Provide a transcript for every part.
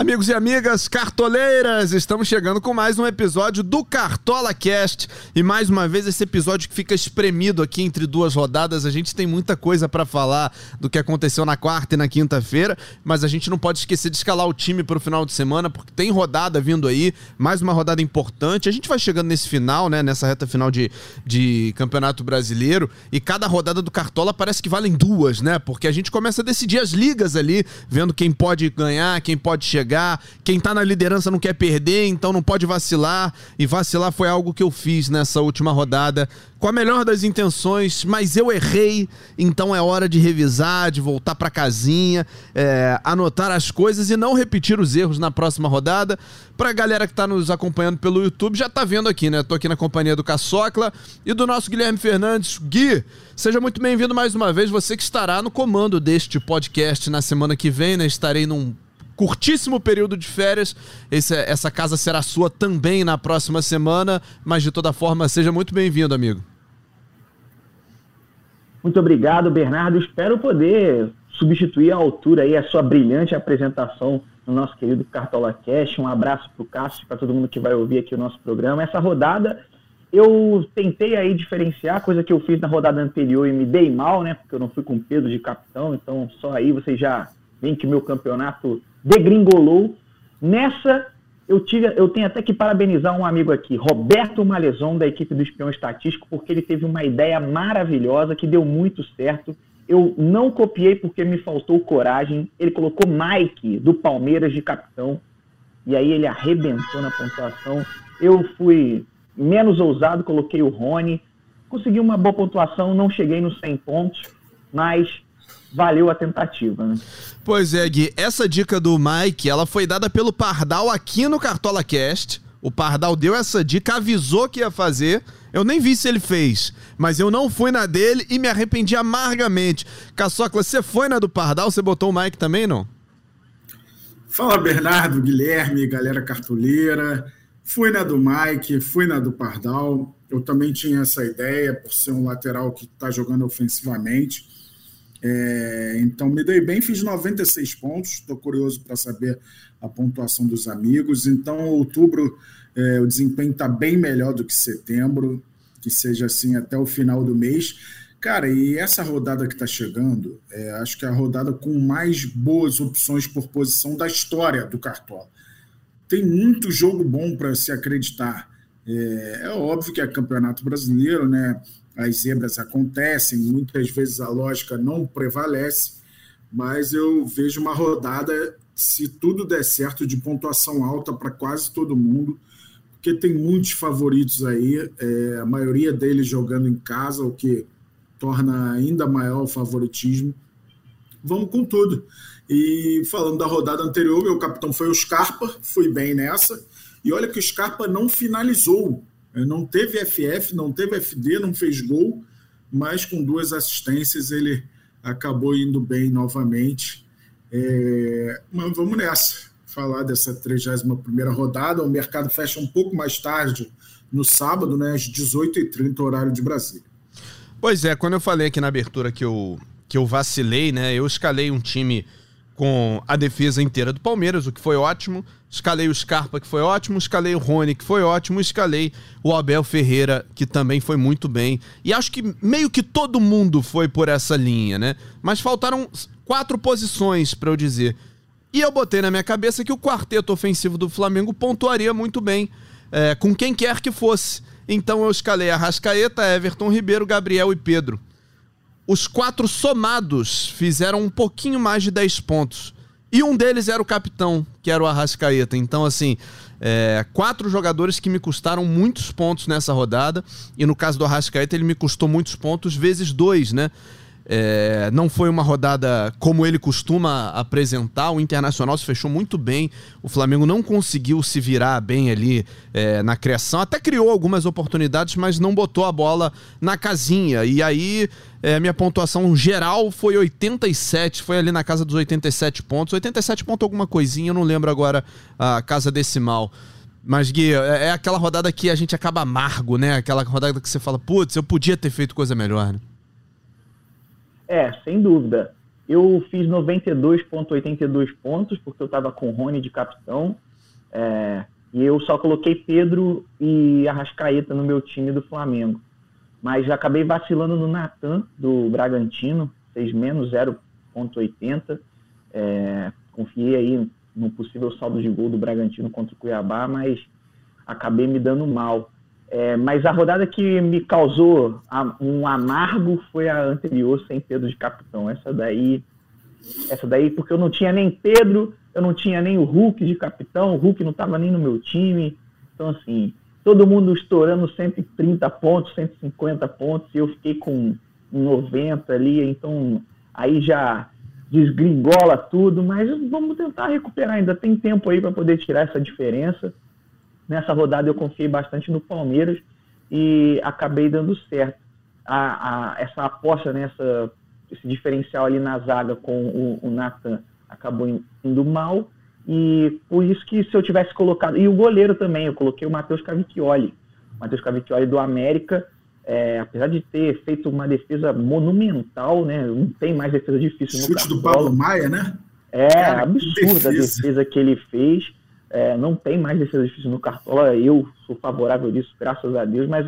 Amigos e amigas cartoleiras, estamos chegando com mais um episódio do Cartola Cast e mais uma vez esse episódio que fica espremido aqui entre duas rodadas. A gente tem muita coisa para falar do que aconteceu na quarta e na quinta-feira, mas a gente não pode esquecer de escalar o time para o final de semana porque tem rodada vindo aí, mais uma rodada importante. A gente vai chegando nesse final, né, nessa reta final de, de Campeonato Brasileiro e cada rodada do Cartola parece que valem duas, né? Porque a gente começa a decidir as ligas ali, vendo quem pode ganhar, quem pode chegar Quem tá na liderança não quer perder, então não pode vacilar. E vacilar foi algo que eu fiz nessa última rodada com a melhor das intenções, mas eu errei, então é hora de revisar, de voltar para casinha, é, anotar as coisas e não repetir os erros na próxima rodada. Pra galera que tá nos acompanhando pelo YouTube, já tá vendo aqui, né? Tô aqui na companhia do Caçocla e do nosso Guilherme Fernandes. Gui, seja muito bem-vindo mais uma vez, você que estará no comando deste podcast na semana que vem, né? Estarei num curtíssimo período de férias. Esse, essa casa será sua também na próxima semana, mas de toda forma, seja muito bem-vindo, amigo. Muito obrigado, Bernardo. Espero poder substituir à altura aí a sua brilhante apresentação no nosso querido Cartola Cash. Um abraço para o Cássio, para todo mundo que vai ouvir aqui o nosso programa. Essa rodada eu tentei aí diferenciar, coisa que eu fiz na rodada anterior e me dei mal, né? Porque eu não fui com peso de capitão, então só aí vocês já veem que meu campeonato degringolou. Nessa, eu, tive, eu tenho até que parabenizar um amigo aqui, Roberto Malezon, da equipe do Espião Estatístico, porque ele teve uma ideia maravilhosa que deu muito certo. Eu não copiei porque me faltou coragem. Ele colocou Mike, do Palmeiras, de capitão. E aí ele arrebentou na pontuação. Eu fui menos ousado, coloquei o Rony. Consegui uma boa pontuação, não cheguei nos 100 pontos, mas valeu a tentativa, né? Pois é, Gui. Essa dica do Mike, ela foi dada pelo Pardal aqui no Cartola Cast. O Pardal deu essa dica, avisou que ia fazer. Eu nem vi se ele fez, mas eu não fui na dele e me arrependi amargamente. Caçocla, você foi na do Pardal? Você botou o Mike também, não? Fala, Bernardo, Guilherme, galera cartoleira. Fui na do Mike, fui na do Pardal. Eu também tinha essa ideia, por ser um lateral que está jogando ofensivamente. É, então me dei bem, fiz 96 pontos. Estou curioso para saber a pontuação dos amigos. Então, outubro é, o desempenho está bem melhor do que setembro, que seja assim até o final do mês. Cara, e essa rodada que está chegando, é, acho que é a rodada com mais boas opções por posição da história do Cartola. Tem muito jogo bom para se acreditar. É, é, óbvio que é campeonato brasileiro, né? As zebras acontecem, muitas vezes a lógica não prevalece, mas eu vejo uma rodada, se tudo der certo, de pontuação alta para quase todo mundo, porque tem muitos favoritos aí, é, a maioria deles jogando em casa, o que torna ainda maior o favoritismo. Vamos com tudo. E falando da rodada anterior, meu capitão foi o Scarpa, fui bem nessa. E olha que o Scarpa não finalizou não teve FF, não teve FD, não fez gol, mas com duas assistências ele acabou indo bem novamente. É, mas vamos nessa, falar dessa 31 rodada. O mercado fecha um pouco mais tarde, no sábado, né, às 18h30, horário de Brasília. Pois é, quando eu falei aqui na abertura que eu, que eu vacilei, né, eu escalei um time com a defesa inteira do Palmeiras, o que foi ótimo. Escalei o Scarpa, que foi ótimo. Escalei o Rony, que foi ótimo. Escalei o Abel Ferreira, que também foi muito bem. E acho que meio que todo mundo foi por essa linha, né? Mas faltaram quatro posições, para eu dizer. E eu botei na minha cabeça que o quarteto ofensivo do Flamengo pontuaria muito bem, é, com quem quer que fosse. Então eu escalei a Rascaeta, Everton Ribeiro, Gabriel e Pedro os quatro somados fizeram um pouquinho mais de 10 pontos. E um deles era o capitão, que era o Arrascaeta. Então, assim, é, quatro jogadores que me custaram muitos pontos nessa rodada. E no caso do Arrascaeta, ele me custou muitos pontos vezes dois, né? É, não foi uma rodada como ele costuma apresentar. O Internacional se fechou muito bem. O Flamengo não conseguiu se virar bem ali é, na criação. Até criou algumas oportunidades, mas não botou a bola na casinha. E aí, é, minha pontuação geral foi 87. Foi ali na casa dos 87 pontos. 87 pontos alguma coisinha, eu não lembro agora a casa decimal. Mas, Gui, é, é aquela rodada que a gente acaba amargo, né? Aquela rodada que você fala, putz, eu podia ter feito coisa melhor, né? É, sem dúvida. Eu fiz 92,82 pontos, porque eu estava com o Rony de capitão. É, e eu só coloquei Pedro e Arrascaeta no meu time do Flamengo. Mas acabei vacilando no Natan, do Bragantino, fez menos 0,80. É, confiei aí no possível saldo de gol do Bragantino contra o Cuiabá, mas acabei me dando mal. É, mas a rodada que me causou um amargo foi a anterior sem Pedro de capitão. Essa daí, essa daí porque eu não tinha nem Pedro, eu não tinha nem o Hulk de capitão, o Hulk não estava nem no meu time. Então assim, todo mundo estourando 130 pontos, 150 pontos, e eu fiquei com 90 ali, então aí já desgringola tudo, mas vamos tentar recuperar, ainda tem tempo aí para poder tirar essa diferença. Nessa rodada eu confiei bastante no Palmeiras e acabei dando certo. A, a, essa aposta, nessa, né, esse diferencial ali na zaga com o, o Nathan acabou indo mal. E por isso que se eu tivesse colocado. E o goleiro também, eu coloquei o Matheus Cavicchioli. O Matheus Cavicchioli do América, é, apesar de ter feito uma defesa monumental, né? Não tem mais defesa difícil Chute no Chute do Paulo Maia, né? É, Cara, absurda a defesa que ele fez. É, não tem mais defesa difícil no Cartola. Eu sou favorável disso, graças a Deus, mas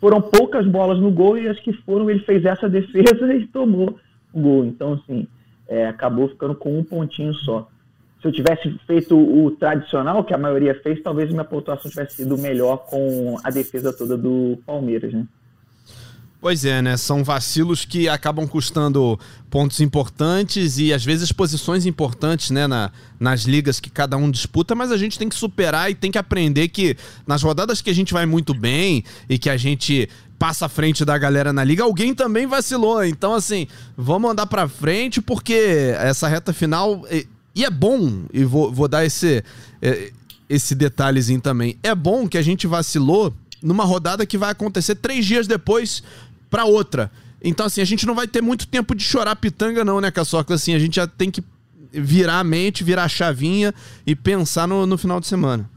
foram poucas bolas no gol e as que foram, ele fez essa defesa e tomou o gol. Então, assim, é, acabou ficando com um pontinho só. Se eu tivesse feito o tradicional, que a maioria fez, talvez minha pontuação tivesse sido melhor com a defesa toda do Palmeiras, né? Pois é, né? São vacilos que acabam custando pontos importantes e às vezes posições importantes, né? Na, nas ligas que cada um disputa, mas a gente tem que superar e tem que aprender que nas rodadas que a gente vai muito bem e que a gente passa à frente da galera na liga, alguém também vacilou. Então, assim, vamos andar pra frente porque essa reta final. E, e é bom, e vou, vou dar esse, esse detalhezinho também. É bom que a gente vacilou numa rodada que vai acontecer três dias depois para outra. Então, assim, a gente não vai ter muito tempo de chorar pitanga, não, né, Caçoca? Assim, a gente já tem que virar a mente, virar a chavinha e pensar no, no final de semana.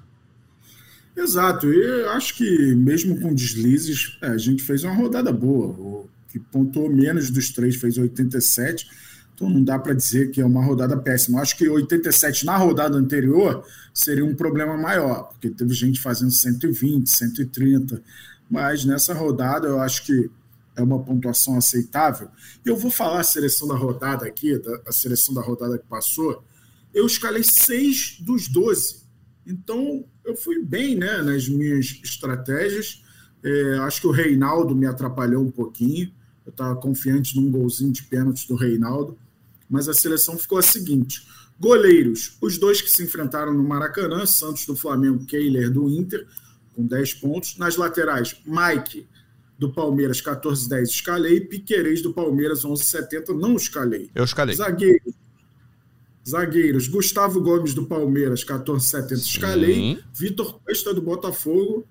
Exato, e acho que mesmo com deslizes, é, a gente fez uma rodada boa. O que pontuou menos dos três fez 87, então não dá para dizer que é uma rodada péssima. Acho que 87 na rodada anterior seria um problema maior, porque teve gente fazendo 120, 130, mas nessa rodada eu acho que é uma pontuação aceitável. Eu vou falar a seleção da rodada aqui, a seleção da rodada que passou. Eu escalei seis dos 12. Então, eu fui bem né, nas minhas estratégias. É, acho que o Reinaldo me atrapalhou um pouquinho. Eu estava confiante num golzinho de pênalti do Reinaldo. Mas a seleção ficou a seguinte: goleiros, os dois que se enfrentaram no Maracanã, Santos do Flamengo, Keiler do Inter, com 10 pontos. Nas laterais, Mike do Palmeiras 14,10 escalei, Piquerez do Palmeiras 11,70 não escalei. Eu escalei. Zagueiros, zagueiros Gustavo Gomes do Palmeiras 14,70 escalei, Vitor Costa do Botafogo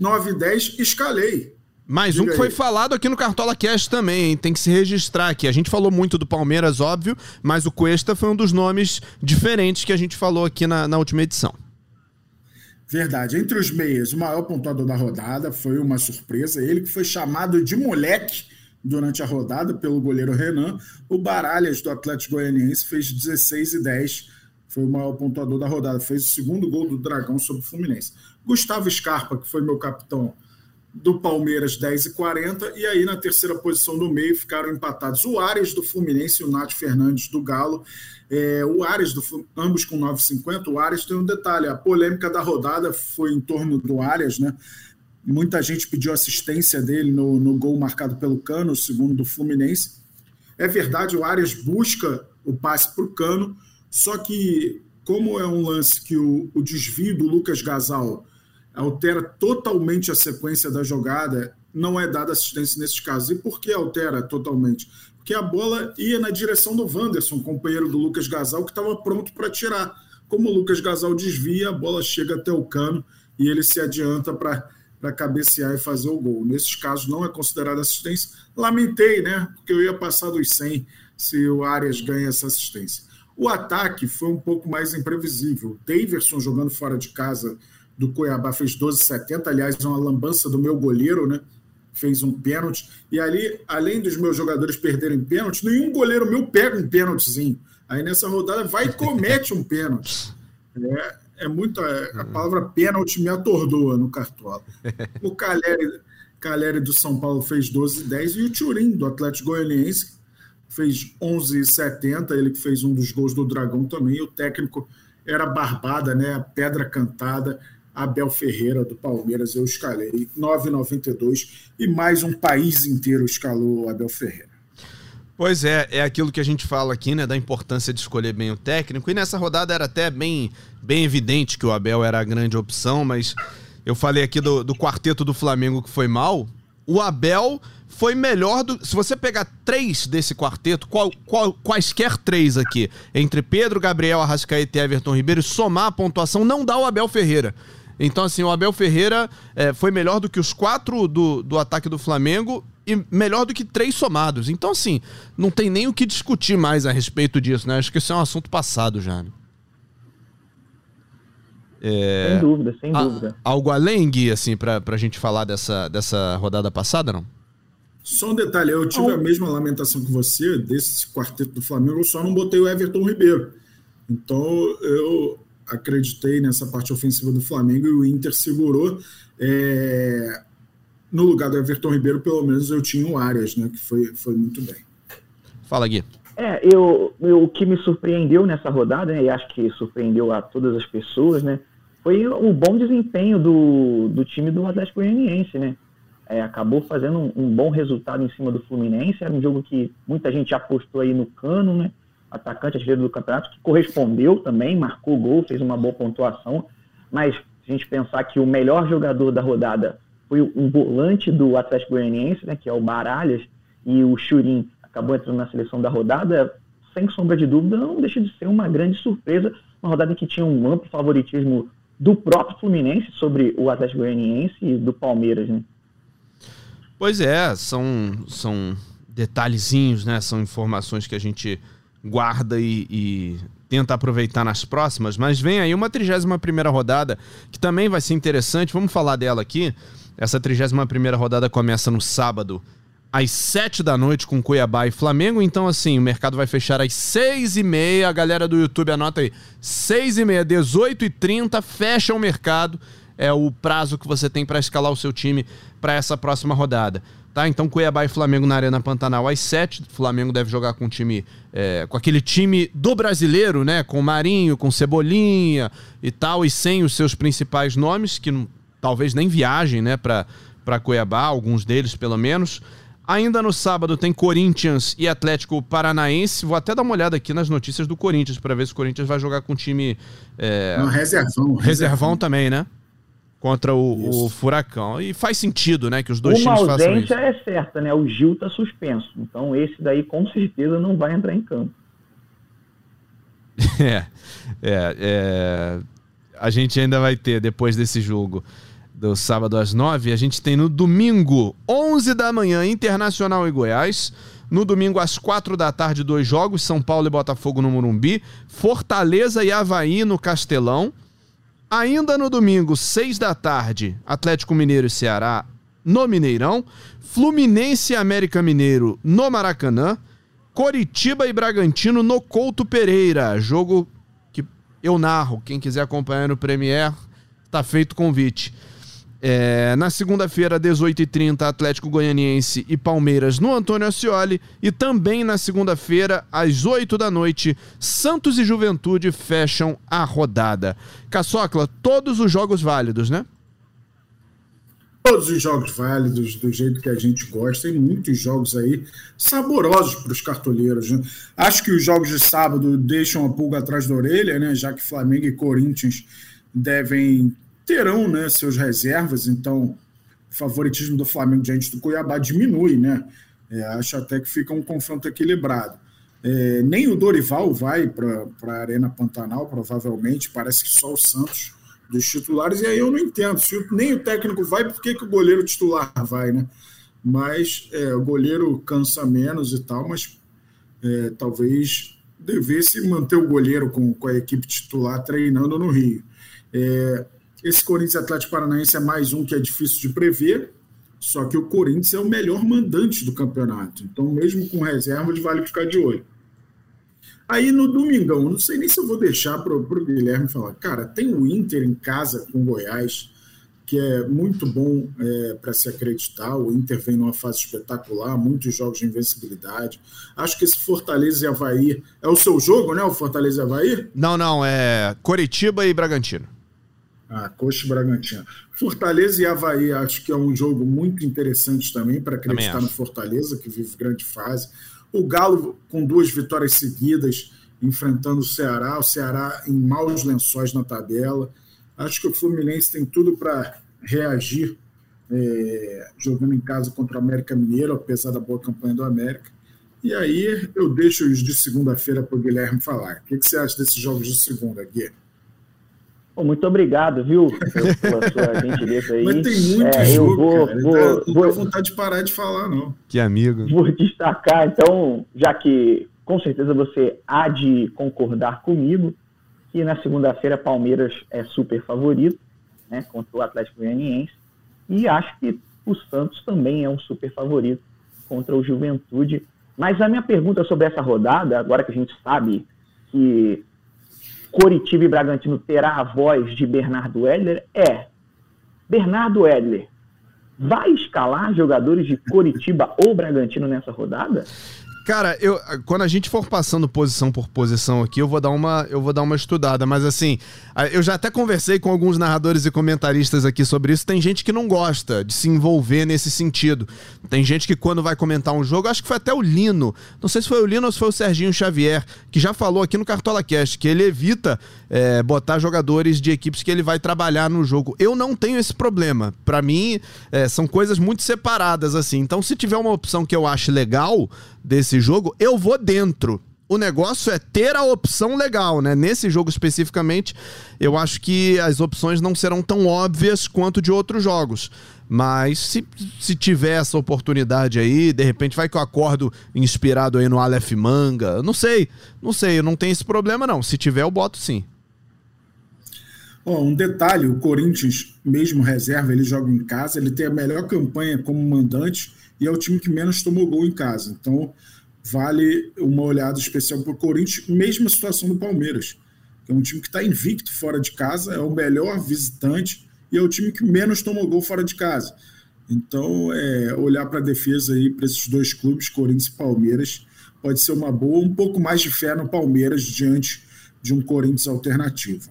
9,10 escalei. Mais um que foi falado aqui no Cartola Cast também, hein? tem que se registrar aqui. A gente falou muito do Palmeiras, óbvio, mas o Cuesta foi um dos nomes diferentes que a gente falou aqui na, na última edição. Verdade. Entre os meias, o maior pontuador da rodada foi uma surpresa. Ele que foi chamado de moleque durante a rodada pelo goleiro Renan. O Baralhas, do Atlético Goianiense, fez 16 e 10. Foi o maior pontuador da rodada. Fez o segundo gol do Dragão sobre o Fluminense. Gustavo Scarpa, que foi meu capitão do Palmeiras 10 e 40, e aí na terceira posição do meio ficaram empatados o Ares do Fluminense e o Nath Fernandes do Galo. É, o Ares, do, ambos com 9,50. O Ares tem um detalhe: a polêmica da rodada foi em torno do Ares, né? Muita gente pediu assistência dele no, no gol marcado pelo Cano, segundo do Fluminense. É verdade, o Arias busca o passe para o Cano, só que, como é um lance que o, o desvio do Lucas Gasal altera totalmente a sequência da jogada, não é dada assistência nesses casos. E por que altera totalmente? Porque a bola ia na direção do Wanderson, companheiro do Lucas Gasal, que estava pronto para tirar. Como o Lucas Gasal desvia, a bola chega até o cano e ele se adianta para cabecear e fazer o gol. Nesses casos não é considerada assistência. Lamentei, né? Porque eu ia passar dos 100 se o Arias ganha essa assistência. O ataque foi um pouco mais imprevisível. Daverson jogando fora de casa do Cuiabá fez 12,70. Aliás, uma lambança do meu goleiro, né? Fez um pênalti. E ali, além dos meus jogadores perderem pênalti, nenhum goleiro meu pega um pênaltizinho. Aí nessa rodada vai e comete um pênalti. É, é muito. É, a palavra pênalti me atordoa no cartola. O Caleri, Caleri do São Paulo fez 12 10 e o Turim do Atlético Goianiense fez 11 70 ele que fez um dos gols do Dragão também. E o técnico era Barbada, né? Pedra Cantada. Abel Ferreira do Palmeiras, eu escalei 9,92 e mais um país inteiro escalou Abel Ferreira. Pois é, é aquilo que a gente fala aqui, né, da importância de escolher bem o técnico. E nessa rodada era até bem, bem evidente que o Abel era a grande opção, mas eu falei aqui do, do quarteto do Flamengo que foi mal. O Abel foi melhor do. Se você pegar três desse quarteto, qual, qual, quaisquer três aqui, entre Pedro, Gabriel, Arrascaeta e Everton Ribeiro, somar a pontuação, não dá o Abel Ferreira. Então, assim, o Abel Ferreira é, foi melhor do que os quatro do, do ataque do Flamengo e melhor do que três somados. Então, assim, não tem nem o que discutir mais a respeito disso, né? Acho que isso é um assunto passado já. Né? É... Sem dúvida, sem dúvida. algo além, Gui, assim, pra, pra gente falar dessa, dessa rodada passada, não? Só um detalhe, eu tive a mesma lamentação que você, desse quarteto do Flamengo, eu só não botei o Everton Ribeiro. Então, eu acreditei nessa parte ofensiva do Flamengo e o Inter segurou. É... No lugar do Everton Ribeiro, pelo menos eu tinha o Arias, né? Que foi, foi muito bem. Fala, Gui. É, eu, eu, o que me surpreendeu nessa rodada, né, e acho que surpreendeu a todas as pessoas, né? Foi o bom desempenho do, do time do Atlético Goianiense, né? É, acabou fazendo um, um, bom resultado em cima do Fluminense. Era um jogo que muita gente apostou aí no Cano, né? Atacante artilheiro do campeonato, que correspondeu também, marcou gol, fez uma boa pontuação. Mas se a gente pensar que o melhor jogador da rodada foi um volante do Atlético Goianiense, né, que é o Baralhas, e o Churin acabou entrando na seleção da rodada, sem sombra de dúvida, não deixa de ser uma grande surpresa. Uma rodada que tinha um amplo favoritismo do próprio Fluminense sobre o Atlético Goianiense e do Palmeiras, né? Pois é, são, são detalhezinhos, né? São informações que a gente guarda e, e tenta aproveitar nas próximas, mas vem aí uma 31 primeira rodada que também vai ser interessante, vamos falar dela aqui. Essa 31 primeira rodada começa no sábado, às 7 da noite, com Cuiabá e Flamengo. Então, assim, o mercado vai fechar às 6 e meia. A galera do YouTube anota aí: 6 e meia, 18 e 30, fecha o mercado. É o prazo que você tem para escalar o seu time para essa próxima rodada. Tá? Então Cuiabá e Flamengo na Arena Pantanal às 7. O Flamengo deve jogar com time é, com aquele time do brasileiro, né? Com Marinho, com Cebolinha e tal, e sem os seus principais nomes, que não, talvez nem viajem né, para Cuiabá, alguns deles pelo menos. Ainda no sábado tem Corinthians e Atlético Paranaense. Vou até dar uma olhada aqui nas notícias do Corinthians para ver se o Corinthians vai jogar com time. É... Não, reservão, reservão. Reservão também, né? Contra o, o, Furacão. E faz sentido, né, que os dois Uma times façam isso. Uma ausência é certa, né? O Gil tá suspenso. Então esse daí com certeza não vai entrar em campo. é, é, é, a gente ainda vai ter depois desse jogo do sábado às nove, a gente tem no domingo, 11 da manhã, Internacional e Goiás. No domingo, às quatro da tarde, dois jogos: São Paulo e Botafogo no Morumbi, Fortaleza e Havaí no Castelão. Ainda no domingo, 6 da tarde, Atlético Mineiro e Ceará no Mineirão, Fluminense e América Mineiro no Maracanã, Coritiba e Bragantino no Couto Pereira, jogo que eu narro. Quem quiser acompanhar no Premier, tá feito convite. É, na segunda-feira, 18h30, Atlético Goianiense e Palmeiras no Antônio Ascioli. E também na segunda-feira, às 8 da noite, Santos e Juventude fecham a rodada. Caçocla, todos os jogos válidos, né? Todos os jogos válidos, do jeito que a gente gosta. Tem muitos jogos aí saborosos para os cartoleiros. Né? Acho que os jogos de sábado deixam a pulga atrás da orelha, né? já que Flamengo e Corinthians devem terão né, seus reservas, então o favoritismo do Flamengo diante do Cuiabá diminui, né? É, acho até que fica um confronto equilibrado. É, nem o Dorival vai para a Arena Pantanal, provavelmente, parece que só o Santos dos titulares, e aí eu não entendo. Se nem o técnico vai, por que, que o goleiro titular vai, né? Mas é, o goleiro cansa menos e tal, mas é, talvez devesse manter o goleiro com, com a equipe titular treinando no Rio. É, esse Corinthians Atlético Paranaense é mais um que é difícil de prever. Só que o Corinthians é o melhor mandante do campeonato. Então, mesmo com reservas, vale ficar de olho. Aí no domingão, não sei nem se eu vou deixar para o Guilherme falar. Cara, tem o Inter em casa com o Goiás, que é muito bom é, para se acreditar. O Inter vem numa fase espetacular, muitos jogos de invencibilidade. Acho que esse Fortaleza e Havaí é o seu jogo, né? O Fortaleza e Havaí? Não, não, é Coritiba e Bragantino. Ah, Coxa e Bragantino. Fortaleza e Havaí, acho que é um jogo muito interessante também para acreditar no Fortaleza, que vive grande fase. O Galo com duas vitórias seguidas, enfrentando o Ceará, o Ceará em maus lençóis na tabela. Acho que o Fluminense tem tudo para reagir é, jogando em casa contra o América Mineiro, apesar da boa campanha do América. E aí eu deixo os de segunda-feira para o Guilherme falar. O que, que, você acha desses jogos de segunda, Muito obrigado, viu, pela sua gentileza aí. Mas tem muito é, jogo, eu vou, cara. Vou, não vou, vou vontade de parar de falar, não. Que amigo. Vou destacar, então, já que com certeza você há de concordar comigo, que na segunda-feira Palmeiras é super favorito, né, contra o Atlético Goianiense, e acho que o Santos também é um super favorito contra o Juventude. Mas a minha pergunta sobre essa rodada, agora que a gente sabe que Coritiba e Bragantino terá a voz de Bernardo Edler é Bernardo Edler vai escalar jogadores de Coritiba ou Bragantino nessa rodada? Cara, eu, quando a gente for passando posição por posição aqui, eu vou dar uma, eu vou dar uma estudada, mas assim, eu já até conversei com alguns narradores e comentaristas aqui sobre isso. Tem gente que não gosta de se envolver nesse sentido. Tem gente que quando vai comentar um jogo, acho que foi até o Lino, não sei se foi o Lino ou se foi o Serginho Xavier, que já falou aqui no Cartola Cast que ele evita é, botar jogadores de equipes que ele vai trabalhar no jogo. Eu não tenho esse problema. Para mim, é, são coisas muito separadas assim. Então, se tiver uma opção que eu acho legal desse jogo, eu vou dentro. O negócio é ter a opção legal, né? Nesse jogo especificamente, eu acho que as opções não serão tão óbvias quanto de outros jogos. Mas se, se tiver essa oportunidade aí, de repente vai que eu acordo inspirado aí no Aleph Manga. Não sei, não sei, não tenho esse problema não. Se tiver, eu boto sim. Um detalhe: o Corinthians, mesmo reserva, ele joga em casa, ele tem a melhor campanha como mandante e é o time que menos tomou gol em casa. Então, vale uma olhada especial para o Corinthians, mesma situação do Palmeiras, que é um time que está invicto fora de casa, é o melhor visitante e é o time que menos tomou gol fora de casa. Então, é, olhar para a defesa aí, para esses dois clubes, Corinthians e Palmeiras, pode ser uma boa, um pouco mais de fé no Palmeiras diante de um Corinthians alternativo.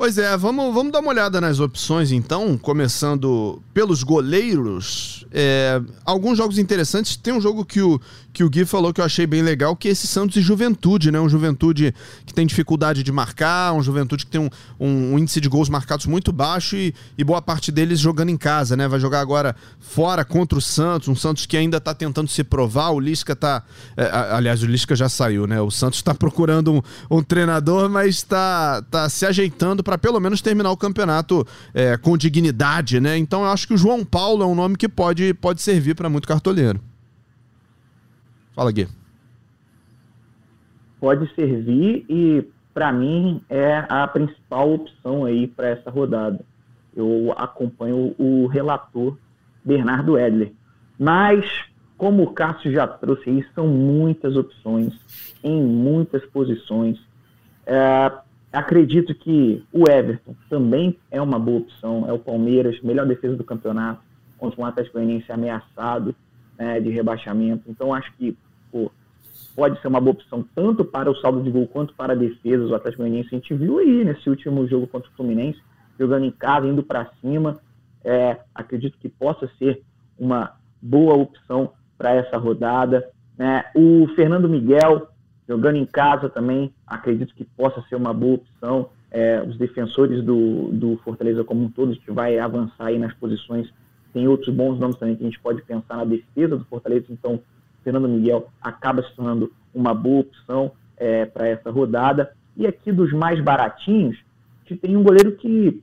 Pois é, vamos, vamos dar uma olhada nas opções então, começando pelos goleiros. É, alguns jogos interessantes. Tem um jogo que o, que o Gui falou que eu achei bem legal, que é esse Santos e Juventude, né? Um Juventude que tem dificuldade de marcar, um Juventude que tem um, um, um índice de gols marcados muito baixo e, e, boa parte deles jogando em casa, né? Vai jogar agora fora contra o Santos, um Santos que ainda está tentando se provar. O Lisca tá. É, aliás, o Lisca já saiu, né? O Santos está procurando um, um, treinador, mas está tá se ajeitando para pelo menos terminar o campeonato é, com dignidade, né? Então eu acho que o João Paulo é um nome que pode, pode servir para muito cartoleiro. Fala, Gui. Pode servir e, para mim, é a principal opção aí para essa rodada. Eu acompanho o relator Bernardo Edler. Mas, como o Cássio já trouxe aí, são muitas opções em muitas posições. É, Acredito que o Everton também é uma boa opção. É o Palmeiras, melhor defesa do campeonato, contra um Atlético Goianiense ameaçado né, de rebaixamento. Então, acho que pô, pode ser uma boa opção tanto para o saldo de gol quanto para a defesa do Atlético Goianiense. A gente viu aí nesse último jogo contra o Fluminense, jogando em casa, indo para cima. É, acredito que possa ser uma boa opção para essa rodada. Né? O Fernando Miguel Jogando em casa também, acredito que possa ser uma boa opção. É, os defensores do, do Fortaleza como um todo, que vai avançar aí nas posições. Tem outros bons nomes também que a gente pode pensar na defesa do Fortaleza. Então, Fernando Miguel acaba se tornando uma boa opção é, para essa rodada. E aqui dos mais baratinhos, a gente tem um goleiro que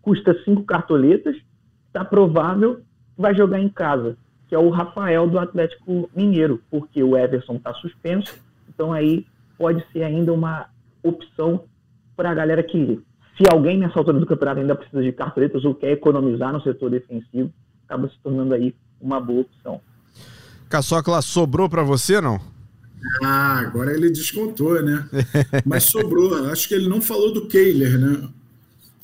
custa cinco cartoletas, está provável que vai jogar em casa, que é o Rafael do Atlético Mineiro, porque o Everson está suspenso então aí pode ser ainda uma opção para a galera que se alguém nessa altura do campeonato ainda precisa de cartoletas ou quer economizar no setor defensivo, acaba se tornando aí uma boa opção. Caçocla sobrou para você, não? Ah, agora ele descontou, né? Mas sobrou. Acho que ele não falou do Kehler, né?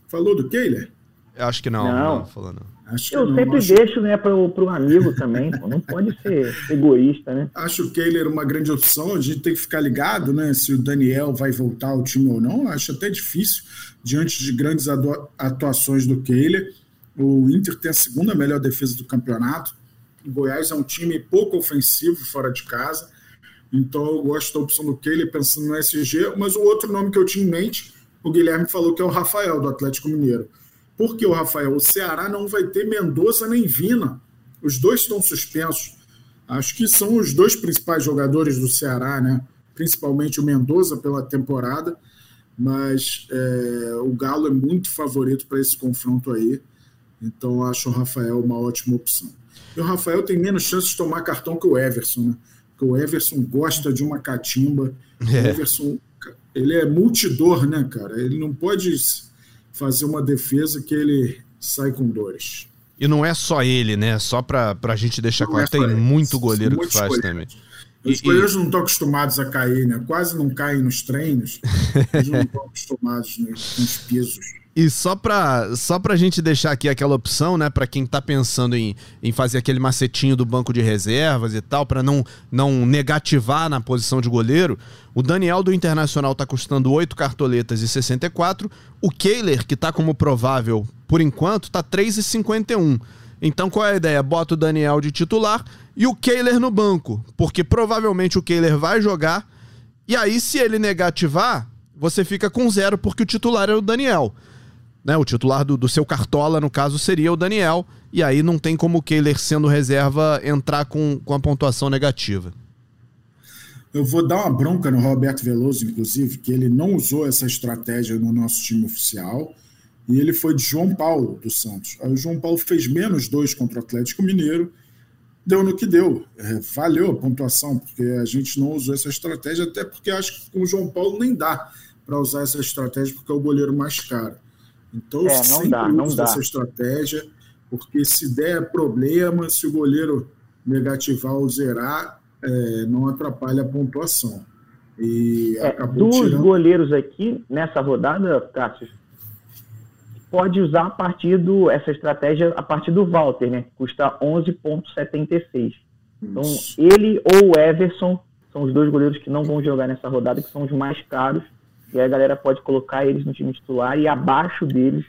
Falou do Kehler? Acho que não. Não, não falou não. Acho eu sempre acho... deixo né, para o amigo também, pô. não pode ser egoísta, né? Acho o Kehler uma grande opção, a gente tem que ficar ligado né, se o Daniel vai voltar ao time ou não. Acho até difícil, diante de grandes atuações do Kehler. O Inter tem a segunda melhor defesa do campeonato. O Goiás é um time pouco ofensivo fora de casa. Então eu gosto da opção do Kehler pensando no SG, mas o outro nome que eu tinha em mente, o Guilherme falou que é o Rafael, do Atlético Mineiro. Porque o Rafael, o Ceará não vai ter Mendonça nem Vina. Os dois estão suspensos. Acho que são os dois principais jogadores do Ceará, né? Principalmente o Mendoza pela temporada, mas é, o Galo é muito favorito para esse confronto aí. Então acho o Rafael uma ótima opção. E o Rafael tem menos chance de tomar cartão que o Everson, né? Porque o Everson gosta de uma catimba. É. O Everson, ele é multidor, né, cara? Ele não pode fazer uma defesa que ele sai com dores. E não é só ele, né? Só para a gente deixar não claro, é tem ele. muito goleiro que faz goleiros. também. Os goleiros e... não estão acostumados a cair, né? Quase não caem nos treinos. Eles não estão acostumados nos, nos pisos. E só pra, só pra gente deixar aqui aquela opção, né, para quem tá pensando em, em fazer aquele macetinho do banco de reservas e tal, para não, não negativar na posição de goleiro, o Daniel do Internacional tá custando 8 cartoletas e 64, o Kehler, que tá como provável por enquanto, tá 3,51. Então qual é a ideia? Bota o Daniel de titular e o Kehler no banco, porque provavelmente o Kehler vai jogar, e aí se ele negativar, você fica com zero porque o titular é o Daniel. Né, o titular do, do, seu Cartola, no caso, seria o Daniel. E aí não tem como o Kehler, sendo reserva, entrar com, com a pontuação negativa. Eu vou dar uma bronca no Roberto Veloso, inclusive, que ele não usou essa estratégia no nosso time oficial. E ele foi de João Paulo do Santos. Aí o João Paulo fez menos dois contra o Atlético Mineiro. Deu no que deu. É, valeu a pontuação, porque a gente não usou essa estratégia, até porque acho que com o João Paulo nem dá para usar essa estratégia, porque é o goleiro mais caro. Então, é, não dá, essa estratégia, porque se der problema, se o goleiro negativar ou zerar, é, não atrapalha a pontuação. E é, dos tirando... goleiros aqui, nessa rodada, Cássio, pode usar a partir do, essa estratégia a partir do Walter, né? Que custa 11,76. Então, ele ou o Everson são os dois goleiros que não vão jogar nessa rodada, que são os mais caros e a galera pode colocar eles no time titular e abaixo deles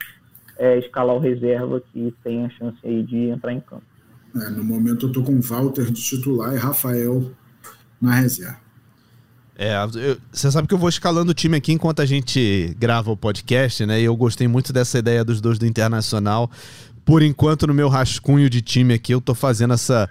é, escalar o reserva que tem a chance aí de entrar em campo. É, no momento eu tô com Walter de titular e Rafael na reserva. É, você sabe que eu vou escalando o time aqui enquanto a gente grava o podcast, né? E eu gostei muito dessa ideia dos dois do Internacional. Por enquanto, no meu rascunho de time aqui, eu tô fazendo essa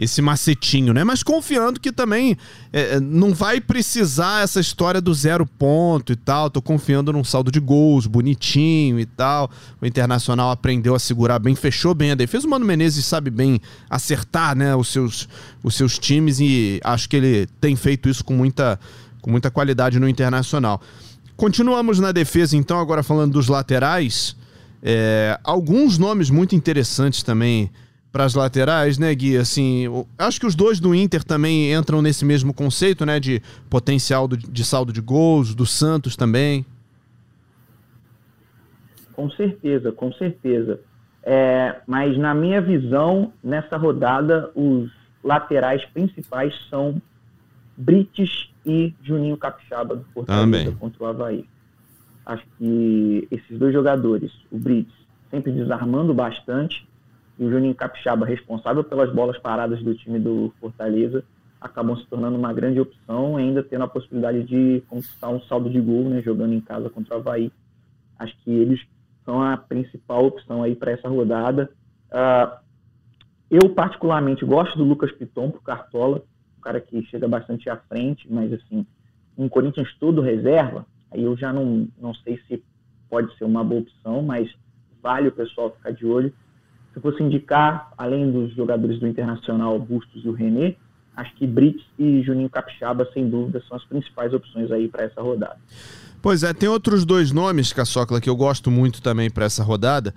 esse macetinho, né? Mas confiando que também é, é, não vai precisar essa história do zero ponto e tal. Tô confiando num saldo de gols bonitinho e tal. O Internacional aprendeu a segurar bem, fechou bem a defesa. O Mano Menezes sabe bem acertar, né, os seus, os seus times e acho que ele tem feito isso com muita, com muita qualidade no Internacional. Continuamos na defesa, então, agora falando dos laterais. É, alguns nomes muito interessantes também para as laterais, né, Gui? Assim, acho que os dois do Inter também entram nesse mesmo conceito, né, de potencial do, de saldo de gols, do Santos também. Com certeza, com certeza. É, mas na minha visão, nessa rodada, os laterais principais são Brites e Juninho Capixaba do Fortaleza também. contra o Havaí. Acho que esses dois jogadores, o Brites, sempre desarmando bastante, o Juninho Capixaba, responsável pelas bolas paradas do time do Fortaleza, acabam se tornando uma grande opção, ainda tendo a possibilidade de conquistar um saldo de gol, né, jogando em casa contra o Havaí. Acho que eles são a principal opção aí para essa rodada. Uh, eu, particularmente, gosto do Lucas Piton pro Cartola, um cara que chega bastante à frente, mas, assim, um Corinthians todo reserva, aí eu já não, não sei se pode ser uma boa opção, mas vale o pessoal ficar de olho. Se fosse indicar, além dos jogadores do Internacional, Bustos e o René, acho que Brits e Juninho Capixaba, sem dúvida, são as principais opções aí para essa rodada. Pois é, tem outros dois nomes, Caçocla, que eu gosto muito também para essa rodada.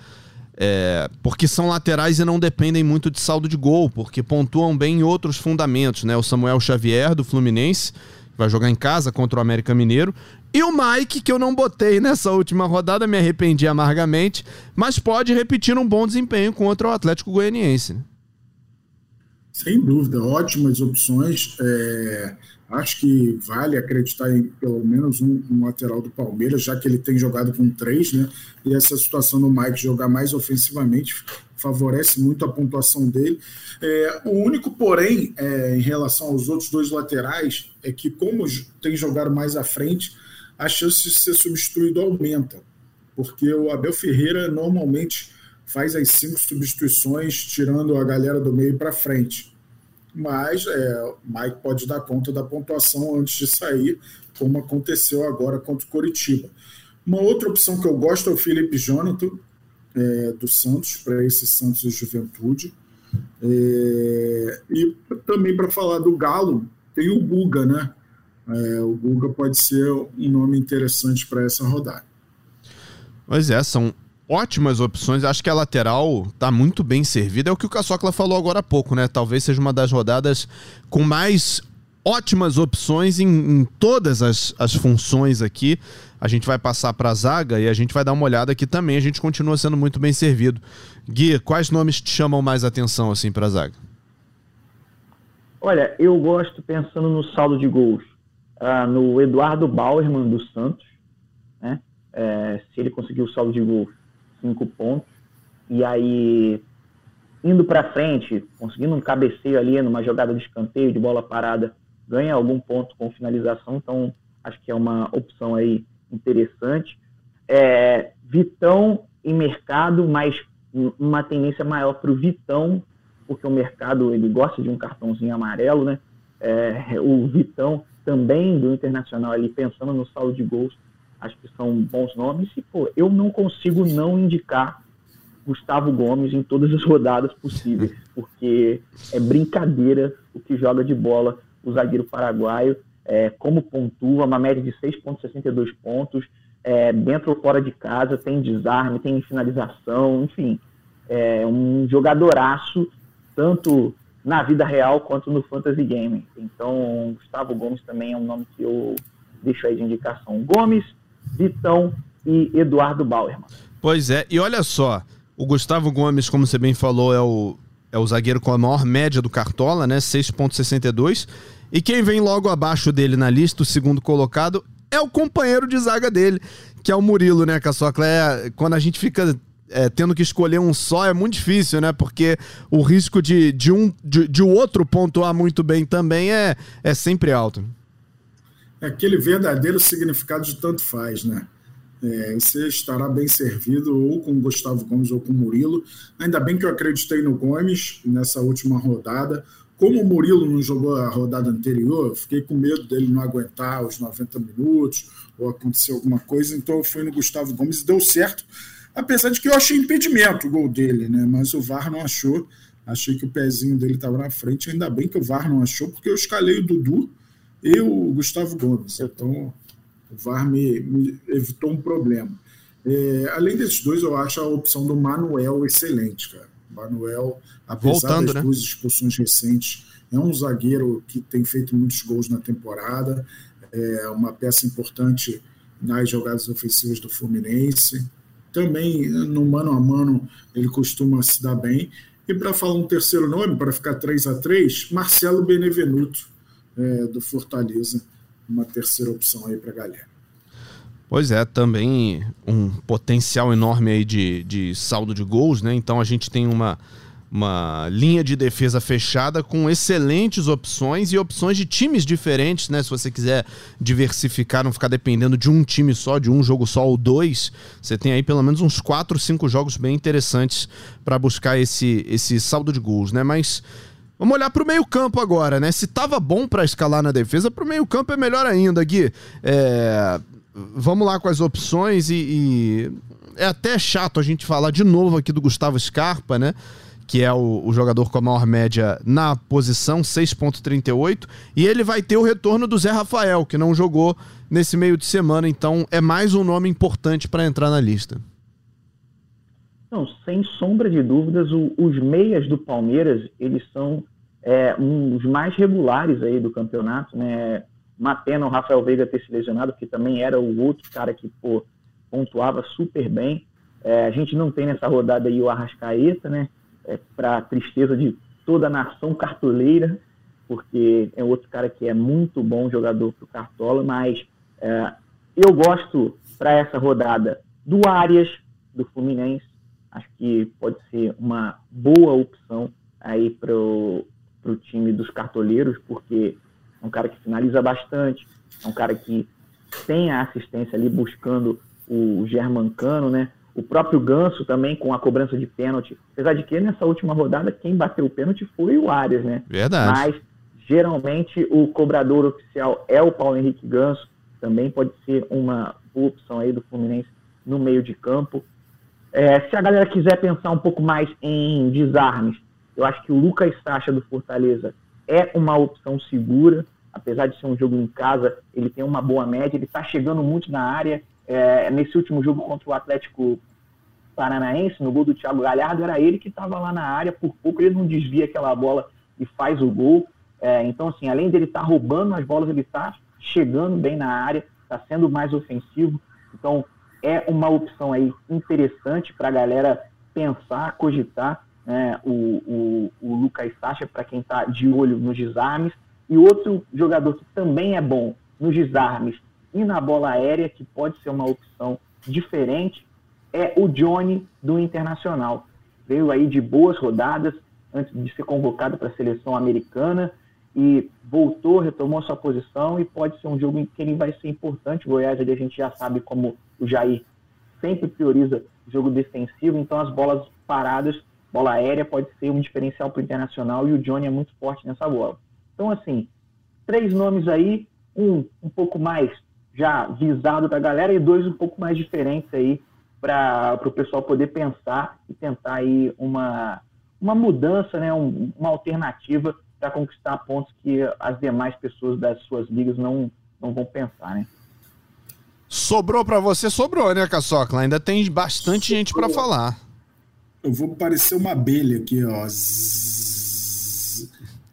É, porque são laterais e não dependem muito de saldo de gol, porque pontuam bem em outros fundamentos, né? O Samuel Xavier, do Fluminense, vai jogar em casa contra o América Mineiro. E o Mike, que eu não botei nessa última rodada, me arrependi amargamente, mas pode repetir um bom desempenho contra o Atlético Goianiense. Né? Sem dúvida, ótimas opções. É, acho que vale acreditar em pelo menos um, um, lateral do Palmeiras, já que ele tem jogado com três, né? E essa situação do Mike jogar mais ofensivamente favorece muito a pontuação dele. É, o único, porém, é, em relação aos outros dois laterais, é que, como tem jogado mais à frente, a chance de ser substituído aumenta, porque o Abel Ferreira normalmente faz as cinco substituições, tirando a galera do meio para frente. Mas é, Mike pode dar conta da pontuação antes de sair, como aconteceu agora contra o Coritiba. Uma outra opção que eu gosto é o Felipe Jonathan, é, do Santos, para esse Santos de Juventude. É, e também para falar do Galo, tem o Guga, né? É, o Guga pode ser um nome interessante para essa rodada. Pois é, são ótimas opções. Acho que a lateral está muito bem servida. É o que o Caçocla falou agora há pouco, né? Talvez seja uma das rodadas com mais ótimas opções em, em todas as, as funções aqui. A gente vai passar para a zaga e a gente vai dar uma olhada aqui também. A gente continua sendo muito bem servido. Gui, quais nomes te chamam mais atenção assim para a zaga? Olha, eu gosto pensando no saldo de gols ah, no Eduardo Bauerman do Santos, né? É, se ele conseguiu o saldo de gol, cinco pontos. E aí, indo para frente, conseguindo um cabeceio ali numa jogada de escanteio, de bola parada, ganha algum ponto com finalização. Então, acho que é uma opção aí interessante. É, Vitão em mercado, mas uma tendência maior para o Vitão, porque o mercado ele gosta de um cartãozinho amarelo, né? É, o Vitão também do Internacional ali, pensando no saldo de gols, acho que são bons nomes. E, pô, eu não consigo não indicar Gustavo Gomes em todas as rodadas possíveis, porque é brincadeira o que joga de bola o zagueiro paraguaio, é, como pontua, uma média de 6,62 pontos, é, dentro ou fora de casa, tem desarme, tem finalização, enfim, é um jogadoraço, tanto na vida real quanto no fantasy game. Então, Gustavo Gomes também é um nome que eu deixo aí de indicação. Gomes, Vitão e Eduardo Bauerman. Pois é, e olha só, o Gustavo Gomes, como você bem falou, é o, é o zagueiro com a maior média do Cartola, né? 6,62. E quem vem logo abaixo dele na lista, o segundo colocado, é o companheiro de zaga dele, que é o Murilo, né, Caçocla? É, quando a gente fica é, tendo que escolher um só é muito difícil, né? Porque o risco de, de um de, de outro pontuar muito bem também é, é sempre alto. É aquele verdadeiro significado de tanto faz, né? É, você estará bem servido ou com o Gustavo Gomes ou com o Murilo. Ainda bem que eu acreditei no Gomes nessa última rodada. Como o Murilo não jogou a rodada anterior, eu fiquei com medo dele não aguentar os 90 minutos ou acontecer alguma coisa, então eu fui no Gustavo Gomes e deu certo Apesar de que eu achei impedimento o gol dele, né? Mas o VAR não achou. Achei que o pezinho dele estava na frente. Ainda bem que o VAR não achou, porque eu escalei o Dudu e o Gustavo Gomes. Então, o VAR me, me evitou um problema. É, além desses dois, eu acho a opção do Manuel excelente, cara. Manuel, apesar Voltando, das né? duas expulsões recentes, é um zagueiro que tem feito muitos gols na temporada, é uma peça importante nas jogadas ofensivas do Fluminense. Também no mano a mano ele costuma se dar bem. E para falar um terceiro nome, para ficar 3 a 3 Marcelo Benevenuto, é, do Fortaleza, uma terceira opção aí para a galera. Pois é, também um potencial enorme aí de, de saldo de gols, né? Então a gente tem uma, uma linha de defesa fechada com excelentes opções e opções de times diferentes, né? Se você quiser diversificar, não ficar dependendo de um time só, de um jogo só ou dois, você tem aí pelo menos uns quatro, cinco jogos bem interessantes para buscar esse, esse saldo de gols, né? Mas Vamos olhar para o meio-campo agora, né? Se tava bom para escalar na defesa, para o meio-campo é melhor ainda, Gui. É... Vamos lá com as opções e, e, é até chato a gente falar de novo aqui do Gustavo Scarpa, né? que é o, o, jogador com a maior média na posição, 6,38. E ele vai ter o retorno do Zé Rafael, que não jogou nesse meio de semana, então é mais um nome importante para entrar na lista. Não, sem sombra de dúvidas, o, os meias do Palmeiras, eles são é, um dos mais regulares aí do campeonato, né? Uma pena o Rafael Veiga ter se lesionado, porque também era o outro cara que pô, pontuava super bem. É, a gente não tem nessa rodada aí o Arrascaeta, né? É, para tristeza de toda a nação cartoleira, porque é outro cara que é muito bom jogador para o Cartola, mas é, eu gosto para essa rodada do Arias, do Fluminense, acho que pode ser uma boa opção aí para o time dos cartoleiros, porque é um cara que finaliza bastante, é um cara que tem a assistência ali buscando o Germancano, né? O próprio Ganso também com a cobrança de pênalti. Apesar de que nessa última rodada quem bateu o pênalti foi o Arias, né? Verdade. Mas geralmente o cobrador oficial é o Paulo Henrique Ganso. Também pode ser uma boa opção aí do Fluminense no meio de campo. É, se a galera quiser pensar um pouco mais em desarmes, eu acho que o Lucas Sacha do Fortaleza é uma opção segura, apesar de ser um jogo em casa, ele tem uma boa média, ele está chegando muito na área. É, nesse último jogo contra o Atlético Paranaense, no gol do Thiago Galhardo, era ele que estava lá na área, por pouco ele não desvia aquela bola e faz o gol. É, então, assim, além dele estar tá roubando as bolas, ele está chegando bem na área, está sendo mais ofensivo. Então, é uma opção aí interessante para a galera pensar, cogitar né, o, o, o Lucas Sacha para quem está de olho nos desarmes. E outro jogador que também é bom nos desarmes e na bola aérea, que pode ser uma opção diferente, é o Johnny do Internacional. Veio aí de boas rodadas antes de ser convocado para a seleção americana e voltou, retomou sua posição e pode ser um jogo em que ele vai ser importante. Goiás ali a gente já sabe como o Jair sempre prioriza jogo defensivo, então as bolas paradas, bola aérea pode ser um diferencial para o Internacional e o Johnny é muito forte nessa bola. Então, assim, três nomes aí, um um pouco mais já visado da galera e dois um pouco mais diferentes aí para o pessoal poder pensar e tentar aí uma, uma mudança, né, um, uma alternativa para conquistar pontos que as demais pessoas das suas ligas não, não vão pensar, né? Sobrou para você, sobrou, né, Caçocla? Ainda tem bastante sobrou. gente para falar. Eu vou parecer uma abelha aqui, ó.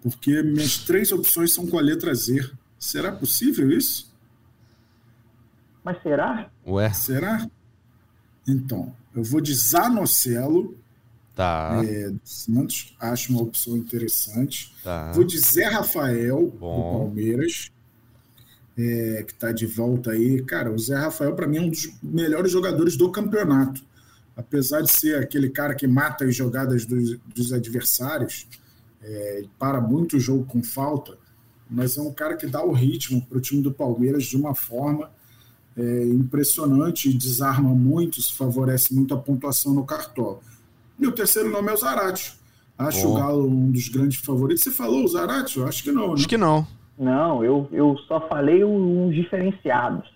Porque minhas três opções são com a letra Z. Será possível isso? Mas será? Ué. Será? Então, eu vou de Zanocelo, Tá. É, Santos, acho uma opção interessante. Tá. Vou de Zé Rafael, Bom. do Palmeiras, é, que está de volta aí. Cara, o Zé Rafael, para mim, é um dos melhores jogadores do campeonato. Apesar de ser aquele cara que mata as jogadas dos, dos adversários, é, para muito o jogo com falta, mas é um cara que dá o ritmo para o time do Palmeiras de uma forma é, impressionante, desarma muito, favorece muito a pontuação no cartola. E o terceiro nome é o Zarate. Acho oh. o Galo um dos grandes favoritos. Você falou o Zarate? Eu acho que não. Né? Acho que não. Não, eu, eu só falei uns diferenciados.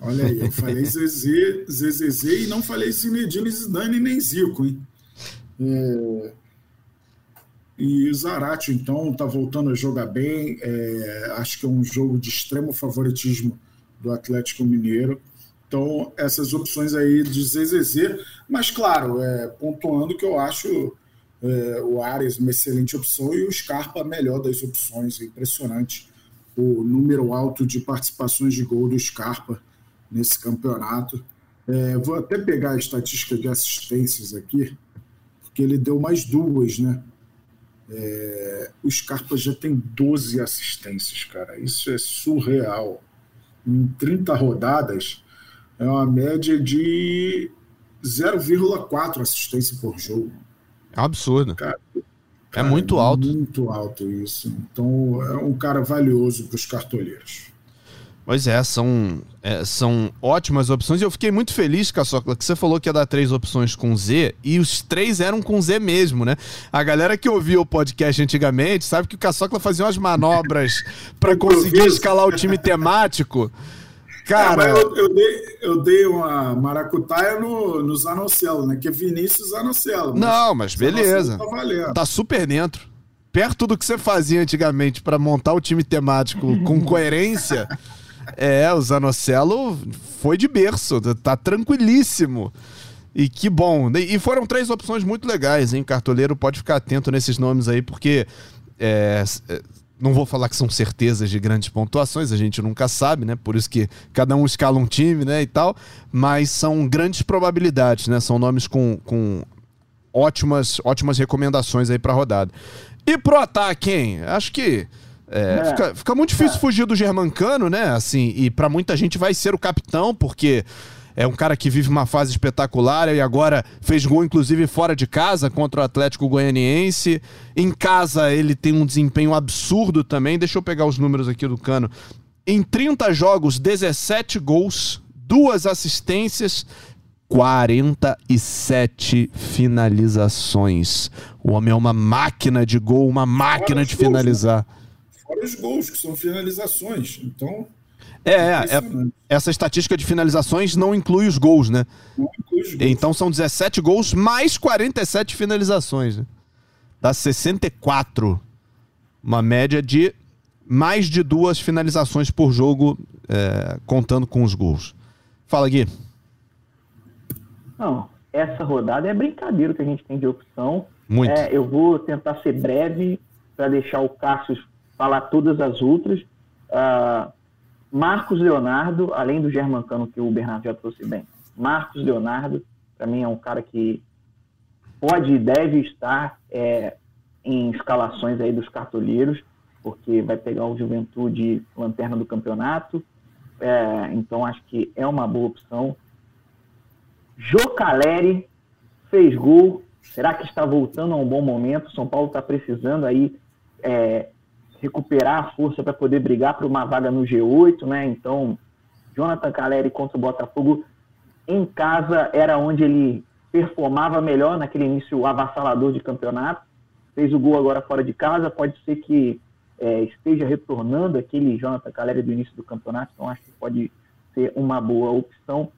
Olha aí, eu falei Zezé, Zezé e não falei Zinedine Zidane nem Zico, hein? É... E o Zarate, então, está voltando a jogar bem. É... Acho que é um jogo de extremo favoritismo do Atlético Mineiro. Então, essas opções aí de ZZZ, mas claro, é, pontuando que eu acho é, o Ares uma excelente opção e o Scarpa a melhor das opções. É impressionante o número alto de participações de gol do Scarpa nesse campeonato. É, vou até pegar a estatística de assistências aqui, porque ele deu mais duas, né? É, o Scarpa já tem 12 assistências, cara. Isso é surreal. Em 30 rodadas, é uma média de 0,4 assistência por jogo. É um absurdo. Cara, é muito alto. Muito alto isso. Então é um cara valioso para os cartoleiros. Pois é são, é, são ótimas opções. E eu fiquei muito feliz, Caçocla, que você falou que ia dar três opções com Z, e os três eram com Z mesmo, né? A galera que ouvia o podcast antigamente sabe que o Caçocla fazia umas manobras para conseguir escalar o time temático Cara, é, eu, eu, dei, eu dei uma maracutaia no, no Zanocelo, né? Que é Vinícius Zanocelo. Mas não, mas beleza. Tá, tá super dentro. Perto do que você fazia antigamente para montar o time temático com coerência. É, o Zanocelo foi de berço, tá tranquilíssimo. E que bom. E foram três opções muito legais, hein? Cartoleiro pode ficar atento nesses nomes aí, porque é, não vou falar que são certezas de grandes pontuações, a gente nunca sabe, né? Por isso que cada um escala um time, né? E tal. Mas são grandes probabilidades, né? São nomes com, com ótimas, ótimas recomendações aí pra rodada. E pro ataque, hein? Acho que. É, é. Fica, fica, muito difícil é. fugir do Germancano, né? Assim, e para muita gente vai ser o capitão, porque é um cara que vive uma fase espetacular e agora fez gol, inclusive, fora de casa contra o Atlético Goianiense. Em casa, ele tem um desempenho absurdo também. Deixa eu pegar os números aqui do Cano. Em 30 jogos, 17 gols, duas assistências, 47 finalizações. O homem é uma máquina de gol, uma máquina de finalizar. Fora os gols, que são finalizações. Então, é, é, é, essa estatística de finalizações não inclui os gols, né? Não inclui os gols. Então são 17 gols mais 47 finalizações. Né? Dá 64. Uma média de mais de duas finalizações por jogo, é, contando com os gols. Fala, Gui. Não, essa rodada é brincadeira que a gente tem de opção. Muito. É, eu vou tentar ser breve para deixar o Cássio falar todas as outras. Uh, Marcos Leonardo, além do Germancano que o Bernardo já trouxe bem, Marcos Leonardo, para mim é um cara que pode e deve estar é, em escalações aí dos cartoleiros, porque vai pegar o Juventude lanterna do campeonato, é, então acho que é uma boa opção. Jocaleri fez gol, será que está voltando a um bom momento? São Paulo está precisando aí é, recuperar a força para poder brigar por uma vaga no G8, né? Então, Jonathan Caleri contra o Botafogo em casa era onde ele performava melhor naquele início avassalador de campeonato. Fez o gol agora fora de casa, pode ser que é, esteja retornando aquele Jonathan Caleri do início do campeonato, então acho que pode ser uma boa opção.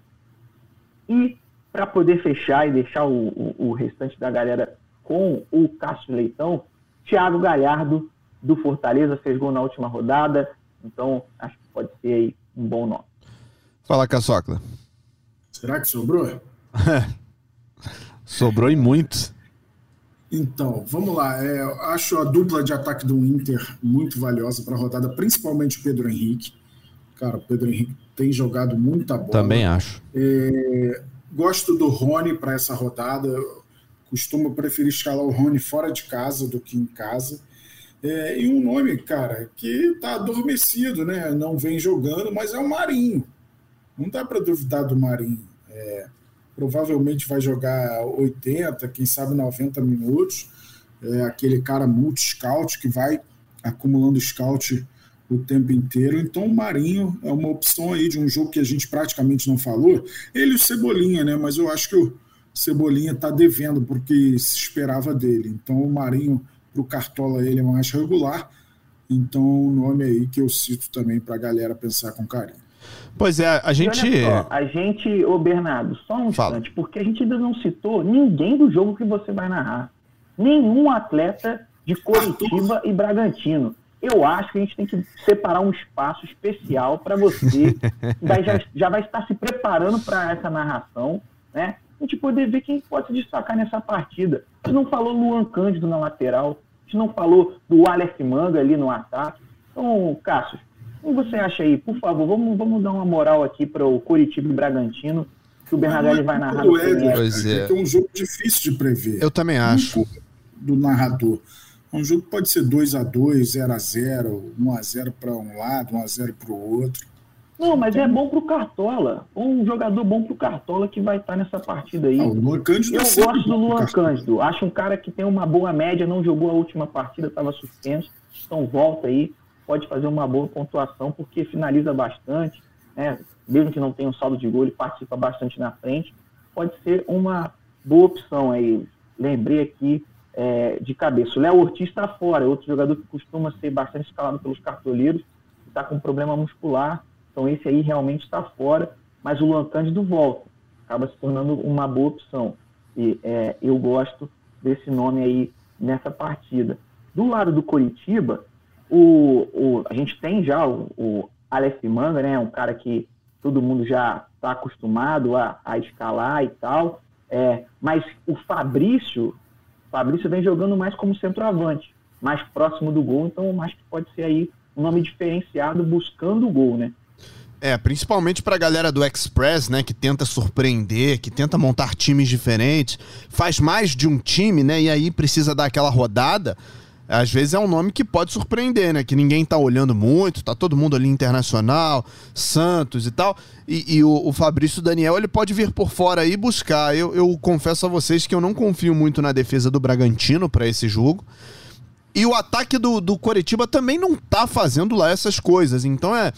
E para poder fechar e deixar o, o, o restante da galera com o Cássio Leitão, Thiago Galhardo do Fortaleza, fez gol na última rodada, então acho que pode ser aí um bom nome. Fala, Caçocla. Será que sobrou? sobrou e muito. Então, vamos lá. É, acho a dupla de ataque do Inter muito valiosa para a rodada, principalmente o Pedro Henrique. Cara, o Pedro Henrique tem jogado muita bola. Também acho. É, gosto do Rony para essa rodada. Costumo preferir escalar o Rony fora de casa do que em casa. É, e um nome, cara, que está adormecido, né? Não vem jogando, mas é o Marinho. Não dá para duvidar do Marinho. É, provavelmente vai jogar 80, quem sabe 90 minutos. É aquele cara multi-scout que vai acumulando scout o tempo inteiro. Então o Marinho é uma opção aí de um jogo que a gente praticamente não falou. Ele e o Cebolinha, né? Mas eu acho que o Cebolinha está devendo porque se esperava dele. Então o Marinho para o Cartola ele é mais regular. Então, o nome aí que eu cito também para a galera pensar com carinho. Pois é, a gente. Só, a gente, ô Bernardo, só um Fala. instante, porque a gente ainda não citou ninguém do jogo que você vai narrar. Nenhum atleta de Curitiba e Bragantino. Eu acho que a gente tem que separar um espaço especial para você, já, já vai estar se preparando para essa narração, né? A gente poder ver quem pode se destacar nessa partida. A gente não falou Luan Cândido na lateral, a gente não falou do Aleph Manga ali no ataque. Então, Cássio, como você acha aí? Por favor, vamos, vamos dar uma moral aqui para o Curitiba e Bragantino, que o Bernardelli vai narrar no é, pois é. é um jogo difícil de prever. Eu também acho. Do narrador. É um jogo que pode ser 2 a 2 0 a 0 1 a 0 para um lado, 1 a 0 para o outro. Não, mas é bom pro Cartola. Um jogador bom pro Cartola que vai estar nessa partida aí. Ah, o Luan Cândido Eu é gosto do Luan Cândido. Acho um cara que tem uma boa média, não jogou a última partida, estava suspenso. Então volta aí, pode fazer uma boa pontuação, porque finaliza bastante. Né? Mesmo que não tenha um saldo de gol, ele participa bastante na frente. Pode ser uma boa opção aí. Lembrei aqui é, de cabeça. O Léo Ortiz está fora, é outro jogador que costuma ser bastante escalado pelos cartoleiros, está com problema muscular Então esse aí realmente está fora, mas o Luan Cândido volta. Acaba se tornando uma boa opção. E é, eu gosto desse nome aí nessa partida. Do lado do Coritiba, o, o, a gente tem já o, o Aleph Manga, né? Um cara que todo mundo já está acostumado a, a, escalar e tal. É, mas o Fabrício, Fabrício vem jogando mais como centroavante, mais próximo do gol, então mais que pode ser aí um nome diferenciado buscando o gol, né? É, principalmente pra galera do Express, né, que tenta surpreender, que tenta montar times diferentes, faz mais de um time, né, e aí precisa dar aquela rodada. Às vezes é um nome que pode surpreender, né? Que ninguém tá olhando muito, tá todo mundo ali internacional, Santos e tal. E, e o, o, Fabrício Daniel, ele pode vir por fora aí buscar. Eu, eu confesso a vocês que eu não confio muito na defesa do Bragantino para esse jogo. E o ataque do, do Coritiba também não tá fazendo lá essas coisas. Então é,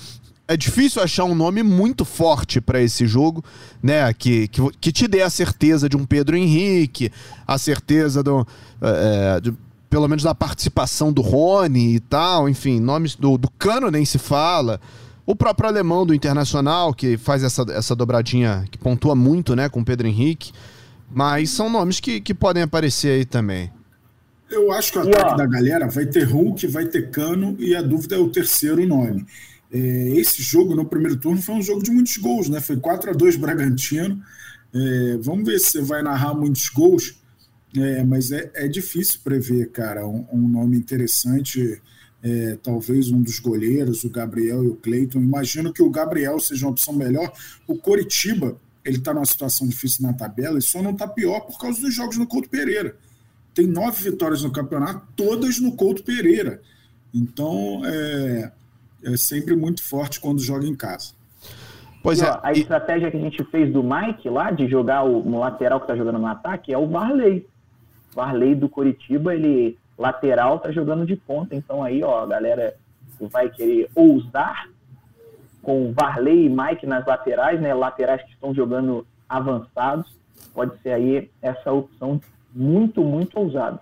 é difícil achar um nome muito forte para esse jogo, né? Que, que, que, te dê a certeza de um Pedro Henrique, a certeza do, é, de, pelo menos da participação do Rony e tal, enfim, nomes do, do Cano nem se fala. O próprio alemão do Internacional, que faz essa, essa dobradinha, que pontua muito, né, com o Pedro Henrique. Mas são nomes que, que podem aparecer aí também. Eu acho que o ataque da galera vai ter Hulk, vai ter Cano e a dúvida é o terceiro nome. É, esse jogo no primeiro turno foi um jogo de muitos gols, né? Foi 4 a 2 Bragantino. É, vamos ver se você vai narrar muitos gols. É, mas é, é difícil prever, cara, um, um nome interessante. É, talvez um dos goleiros, o Gabriel e o Cleiton. Imagino que o Gabriel seja uma opção melhor. O Coritiba, ele está numa situação difícil na tabela e só não está pior por causa dos jogos no Couto Pereira. Tem nove vitórias no campeonato, todas no Couto Pereira. Então, é, é sempre muito forte quando joga em casa. Pois e, é. Ó, a e... estratégia que a gente fez do Mike lá, de jogar o, no lateral que está jogando no ataque, é o Varley. Varley do Coritiba, ele lateral, tá jogando de ponta. Então aí, ó, a galera vai querer ousar com Varley e Mike nas laterais, né? Laterais que estão jogando avançados. Pode ser aí essa opção muito, muito ousada.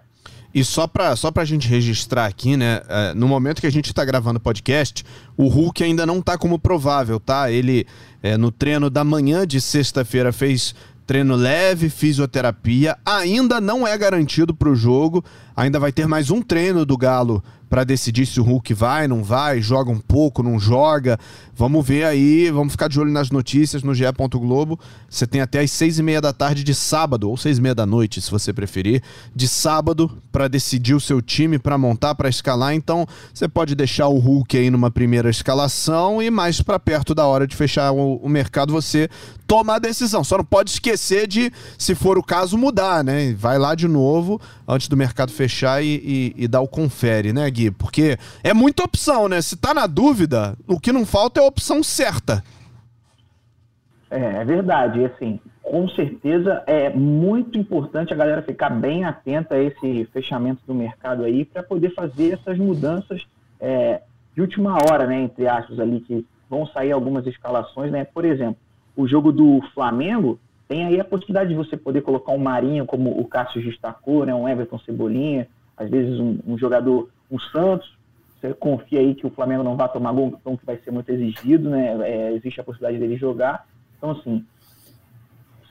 E só para só a gente registrar aqui, né? É, no momento que a gente está gravando o podcast, o Hulk ainda não está como provável, tá? Ele, é, no treino da manhã de sexta-feira, fez treino leve, fisioterapia. Ainda não é garantido para o jogo. Ainda vai ter mais um treino do Galo para decidir se o Hulk vai, não vai, joga um pouco, não joga. Vamos ver aí, vamos ficar de olho nas notícias no GE. Globo. Você tem até as seis e meia da tarde de sábado, ou seis e meia da noite, se você preferir, de sábado para decidir o seu time, para montar, para escalar. Então, você pode deixar o Hulk aí numa primeira escalação e mais para perto da hora de fechar o, o mercado, você toma a decisão. Só não pode esquecer de, se for o caso, mudar, né? Vai lá de novo antes do mercado fechar e, e, e dar o confere, né, Gui? Porque é muita opção, né? Se tá na dúvida, o que não falta é opção certa. É, é verdade. Assim, com certeza é muito importante a galera ficar bem atenta a esse fechamento do mercado aí para poder fazer essas mudanças é, de última hora, né? Entre aspas, ali, que vão sair algumas escalações, né? Por exemplo, o jogo do Flamengo tem aí a possibilidade de você poder colocar um Marinho, como o Cássio destacou, né? um Everton Cebolinha, às vezes um, um jogador, um Santos, você confia aí que o Flamengo não vai tomar gol, então que vai ser muito exigido, né? É, existe a possibilidade dele jogar. Então, assim,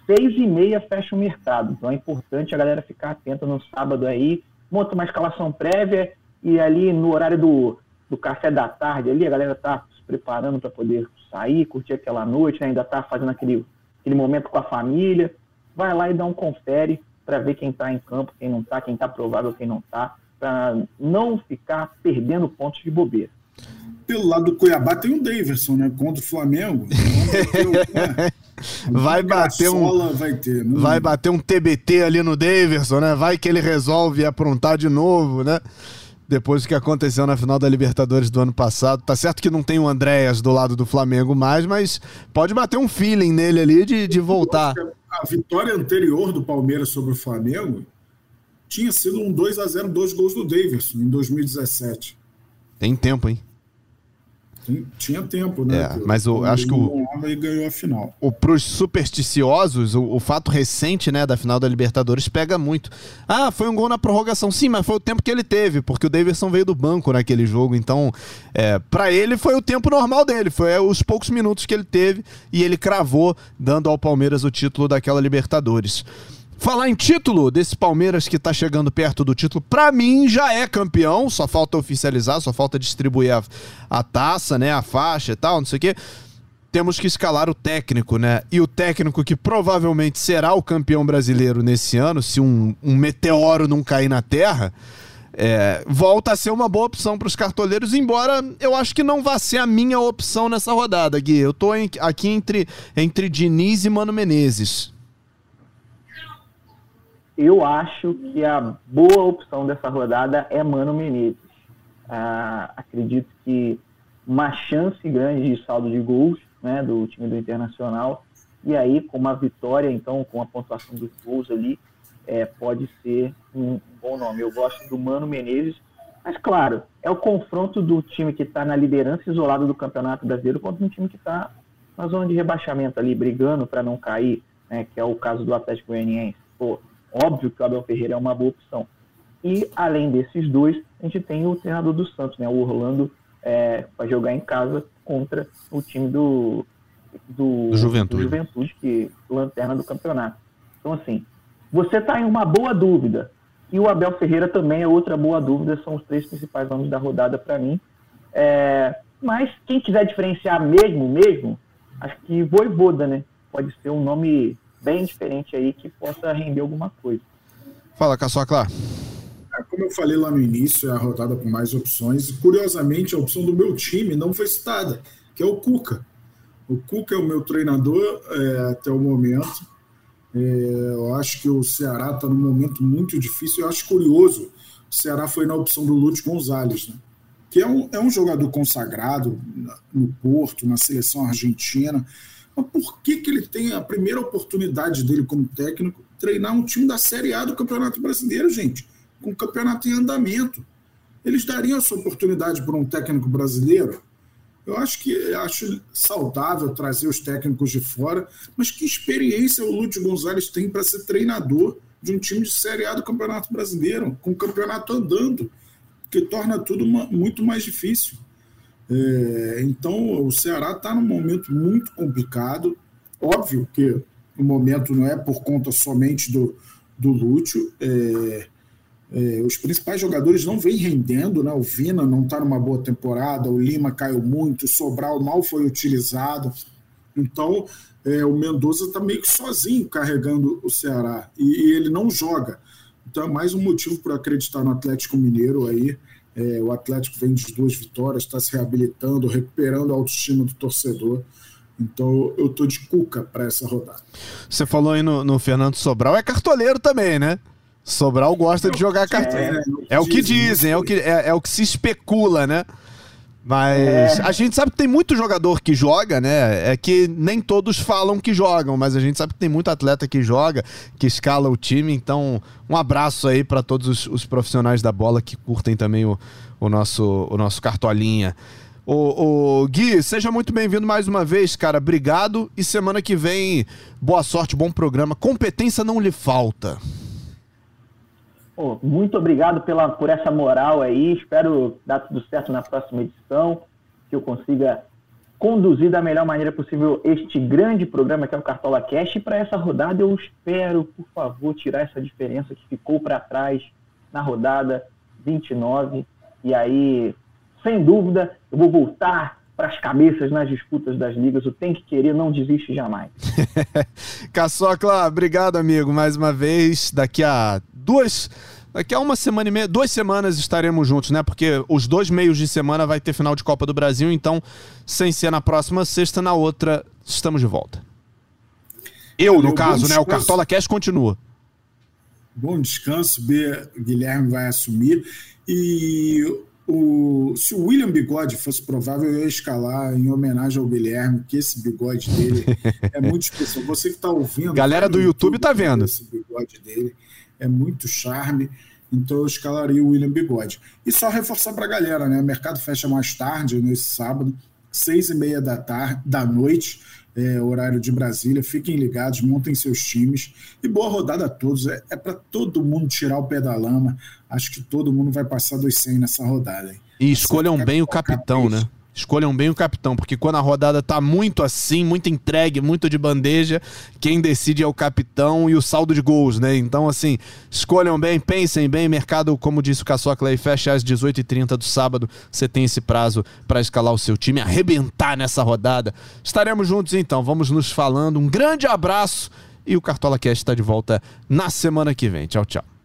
seis e meia fecha o mercado. Então é importante a galera ficar atenta no sábado aí, monta uma escalação prévia e ali no horário do, do café da tarde ali, a galera tá se preparando para poder sair, curtir aquela noite, né? ainda tá fazendo aquele aquele momento com a família, vai lá e dá um confere para ver quem está em campo, quem não está, quem está provável, quem não está, para não ficar perdendo pontos de bobeira. Pelo lado do Cuiabá tem o Daverson, né? Contra o Flamengo. vai bater um vai, ter, né? vai bater um TBT ali no Daverson, né? Vai que ele resolve aprontar de novo, né? depois do que aconteceu na final da Libertadores do ano passado. Tá certo que não tem o Andréas do lado do Flamengo mais, mas pode bater um feeling nele ali de, de voltar. A vitória anterior do Palmeiras sobre o Flamengo tinha sido um 2 a 0 dois gols do Davidson em 2017. Tem tempo, hein? tinha tempo, né? É, mas eu acho que o. E ganhou a final. O, pros supersticiosos, o, o, fato recente, né, da final da Libertadores pega muito. Ah, foi um gol na prorrogação. Sim, mas foi o tempo que ele teve, porque o Davidson veio do banco naquele jogo. Então, é, para ele foi o tempo normal dele. Foi é, os poucos minutos que ele teve e ele cravou, dando ao Palmeiras o título daquela Libertadores. Falar em título desse Palmeiras que tá chegando perto do título, para mim já é campeão, só falta oficializar, só falta distribuir a, a taça, né, a faixa e tal, não sei o quê. Temos que escalar o técnico, né? E o técnico que provavelmente será o campeão brasileiro nesse ano, se um, um meteoro não cair na Terra, é, volta a ser uma boa opção para os cartoleiros, embora eu acho que não vá ser a minha opção nessa rodada, Gui. Eu tô em, aqui entre, entre Diniz e Mano Menezes eu acho que a boa opção dessa rodada é Mano Menezes. Ah, acredito que uma chance grande de saldo de gols né, do time do Internacional. E aí, com uma vitória, então, com a pontuação dos gols ali, é, pode ser um, bom nome. Eu gosto do Mano Menezes, mas claro, é o confronto do time que está na liderança isolado do Campeonato Brasileiro contra um time que está na zona de rebaixamento ali, brigando para não cair, né, que é o caso do Atlético Goianiense. Pô, Óbvio que o Abel Ferreira é uma boa opção. E, além desses dois, a gente tem o treinador do Santos, né? O Orlando é, vai jogar em casa contra o time do, do, do Juventude. do Juventude, que lanterna do campeonato. Então, assim, você está em uma boa dúvida. E o Abel Ferreira também é outra boa dúvida, são os três principais nomes da rodada para mim. É, mas quem quiser diferenciar mesmo, mesmo, acho que Voivoda, né? Pode ser um nome bem diferente aí que possa render alguma coisa. Fala, Caçocla. É, como eu falei lá no início, é a rodada com mais opções. Curiosamente, a opção do meu time não foi citada, que é o Cuca. O Cuca é o meu treinador é, até o momento. É, eu acho que o Ceará está num momento muito difícil. Eu acho curioso. O Ceará foi na opção do Lúcio Gonzalez, né? que é um, é um jogador consagrado no Porto, na seleção argentina. Mas por que, que ele tem a primeira oportunidade dele como técnico treinar um time da Série A do Campeonato Brasileiro, gente? Com o campeonato em andamento. Eles dariam essa oportunidade para um técnico brasileiro? Eu acho que acho saudável trazer os técnicos de fora, mas que experiência o Lúcio Gonzalez tem para ser treinador de um time de Série A do Campeonato Brasileiro, com o campeonato andando, que torna tudo muito mais difícil. É, então, o Ceará está num momento muito complicado. Óbvio que o momento não é por conta somente do, do Lúcio. É, é, os principais jogadores não vêm rendendo, né? O Vina não está numa boa temporada, o Lima caiu muito, o Sobral mal foi utilizado. Então, é, o Mendoza está meio que sozinho carregando o Ceará e, e ele não joga. Então, é mais um motivo para acreditar no Atlético Mineiro aí. É, o Atlético vem de duas vitórias, está se reabilitando, recuperando a autoestima do torcedor. Então eu tô de cuca para essa rodada. Você falou aí no, no, Fernando Sobral, é cartoleiro também, né? Sobral gosta de jogar cartoleiro. É, é, o que dizem, é o que, é, é o que se especula, né? Mas é. a gente sabe que tem muito jogador que joga, né? É que nem todos falam que jogam, mas a gente sabe que tem muito atleta que joga, que escala o time. Então, um abraço aí para todos os, os, profissionais da bola que curtem também o, o, nosso, o nosso cartolinha. O, o Gui, seja muito bem-vindo mais uma vez, cara. Obrigado. E semana que vem, boa sorte, bom programa. Competência não lhe falta. Pô, muito obrigado pela, por essa moral aí. Espero dar tudo certo na próxima edição, que eu consiga conduzir da melhor maneira possível este grande programa que é o Cartola Cash. E para essa rodada eu espero, por favor, tirar essa diferença que ficou para trás na rodada 29. E aí, sem dúvida, eu vou voltar para as cabeças nas disputas das ligas. O tem que querer, não desiste jamais. Caçocla, obrigado, amigo, mais uma vez. Daqui a duas. Daqui a uma semana e meia, duas semanas estaremos juntos, né? Porque os dois meios de semana vai ter final de Copa do Brasil, então, sem ser na próxima sexta, na outra, estamos de volta. Eu, no caso, né? O Cartola Cash continua. Bom descanso, B. Guilherme vai assumir. E o, se o William Bigode fosse provável, eu ia escalar em homenagem ao Guilherme, que esse bigode dele é muito especial. Você que está ouvindo. Galera do YouTube, YouTube tá vendo. Esse bigode dele é muito charme. Então eu escalaria o William Bigode. E só reforçar para a galera, né? O mercado fecha mais tarde, nesse sábado. seis e meia da tarde, da noite, é, horário de Brasília. Fiquem ligados, montem seus times e boa rodada a todos. É, é para todo mundo tirar o pé da lama. Acho que todo mundo vai passar dos 100 nessa rodada. Hein? E escolham bem o capitão, né? Escolham bem o capitão, porque quando a rodada tá muito assim, muito entregue, muito de bandeja, quem decide é o capitão e o saldo de gols, né? Então, assim, escolham bem, pensem bem. Mercado, como disse o Caçocla aí, fecha às 18h30 do sábado. Você tem esse prazo para escalar o seu time, arrebentar nessa rodada. Estaremos juntos então, vamos nos falando. Um grande abraço e o Cartola Cast está de volta na semana que vem. Tchau, tchau.